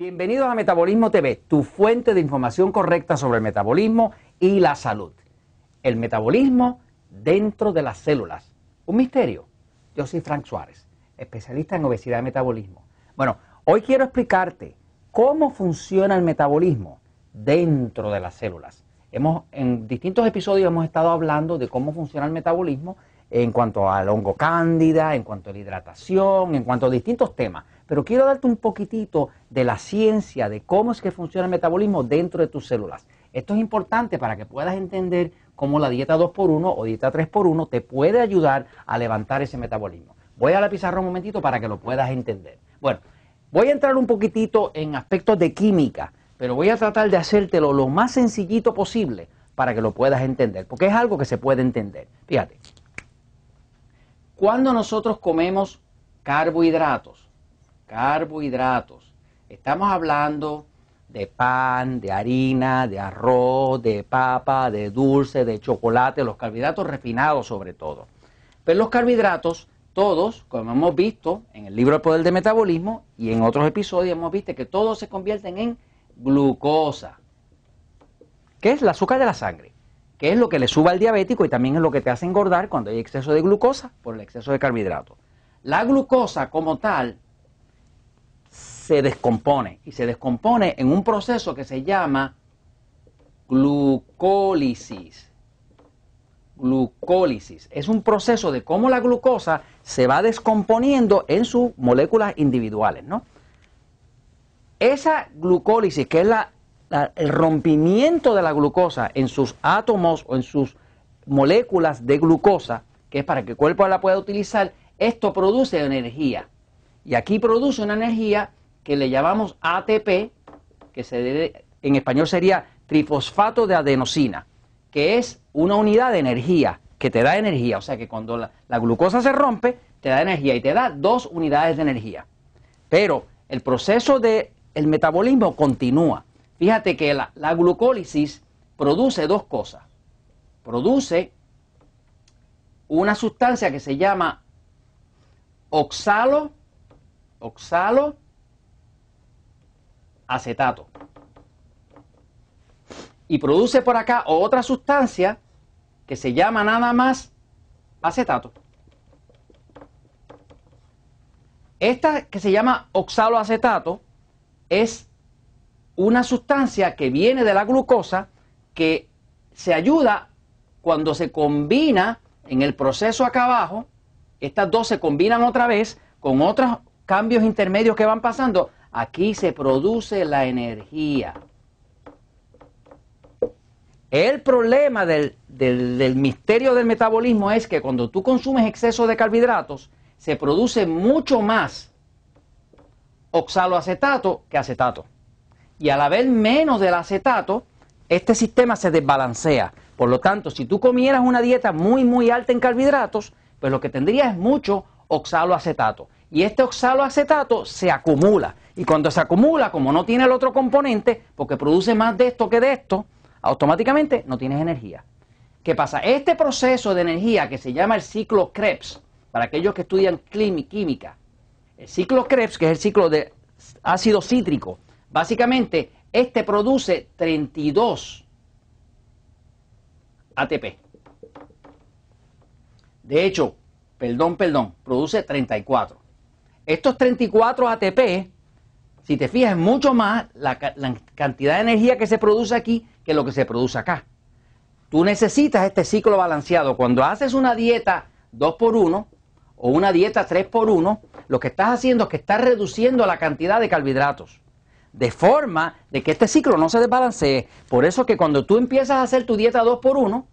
Bienvenidos a Metabolismo TV, tu fuente de información correcta sobre el metabolismo y la salud. El metabolismo dentro de las células. Un misterio. Yo soy Frank Suárez, especialista en obesidad y metabolismo. Bueno, hoy quiero explicarte cómo funciona el metabolismo dentro de las células. Hemos, en distintos episodios hemos estado hablando de cómo funciona el metabolismo en cuanto al hongo cándida, en cuanto a la hidratación, en cuanto a distintos temas. Pero quiero darte un poquitito de la ciencia de cómo es que funciona el metabolismo dentro de tus células. Esto es importante para que puedas entender cómo la dieta 2x1 o dieta 3x1 te puede ayudar a levantar ese metabolismo. Voy a la pizarra un momentito para que lo puedas entender. Bueno, voy a entrar un poquitito en aspectos de química, pero voy a tratar de hacértelo lo más sencillito posible para que lo puedas entender, porque es algo que se puede entender. Fíjate, cuando nosotros comemos carbohidratos, carbohidratos. Estamos hablando de pan, de harina, de arroz, de papa, de dulce, de chocolate, los carbohidratos refinados sobre todo. Pero los carbohidratos, todos, como hemos visto en el libro El Poder del Metabolismo y en otros episodios hemos visto que todos se convierten en glucosa, que es el azúcar de la sangre, que es lo que le sube al diabético y también es lo que te hace engordar cuando hay exceso de glucosa por el exceso de carbohidratos. La glucosa como tal se descompone y se descompone en un proceso que se llama glucólisis. Glucólisis es un proceso de cómo la glucosa se va descomponiendo en sus moléculas individuales, ¿no? Esa glucólisis, que es la, el rompimiento de la glucosa en sus átomos o en sus moléculas de glucosa, que es para que el cuerpo la pueda utilizar, esto produce energía. Y aquí produce una energía que le llamamos ATP, que se debe, en español sería trifosfato de adenosina, que es una unidad de energía, que te da energía. O sea que cuando la, glucosa se rompe, te da energía y te da dos unidades de energía. Pero el proceso del el metabolismo continúa. Fíjate que la, la glucólisis produce dos cosas. Produce una sustancia que se llama oxalo, oxalo acetato. Y produce por acá otra sustancia que se llama nada más acetato. Esta que se llama oxaloacetato es una sustancia que viene de la glucosa que se ayuda cuando se combina en el proceso acá abajo, estas dos se combinan otra vez con otros cambios intermedios que van pasando Aquí se produce la energía. El problema del, misterio del metabolismo es que cuando tú consumes exceso de carbohidratos, se produce mucho más oxaloacetato que acetato. Y al haber menos del acetato, este sistema se desbalancea. Por lo tanto, si tú comieras una dieta muy, muy alta en carbohidratos, pues lo que tendrías es mucho oxaloacetato. Y este oxaloacetato se acumula. Y cuando se acumula, como no tiene el otro componente, porque produce más de esto que de esto, automáticamente no tienes energía. ¿Qué pasa? Este proceso de energía que se llama el ciclo Krebs, para aquellos que estudian química, el ciclo Krebs, que es el ciclo de ácido cítrico, básicamente este produce 32 ATP. De hecho, perdón, perdón, produce 34. Estos 34 ATP si te fijas, es mucho más la, cantidad de energía que se produce aquí que lo que se produce acá. Tú necesitas este ciclo balanceado. Cuando haces una dieta 2x1 o una dieta 3x1, lo que estás haciendo es que estás reduciendo la cantidad de carbohidratos. De forma de que este ciclo no se desbalancee. Por eso que cuando tú empiezas a hacer tu dieta 2x1,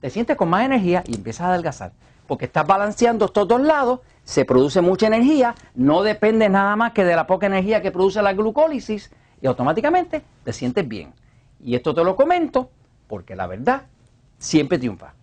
te sientes con más energía y empiezas a adelgazar. Porque estás balanceando estos dos lados se produce mucha energía, no depende nada más que de la poca energía que produce la glucólisis y automáticamente te sientes bien. Y esto te lo comento porque la verdad siempre triunfa.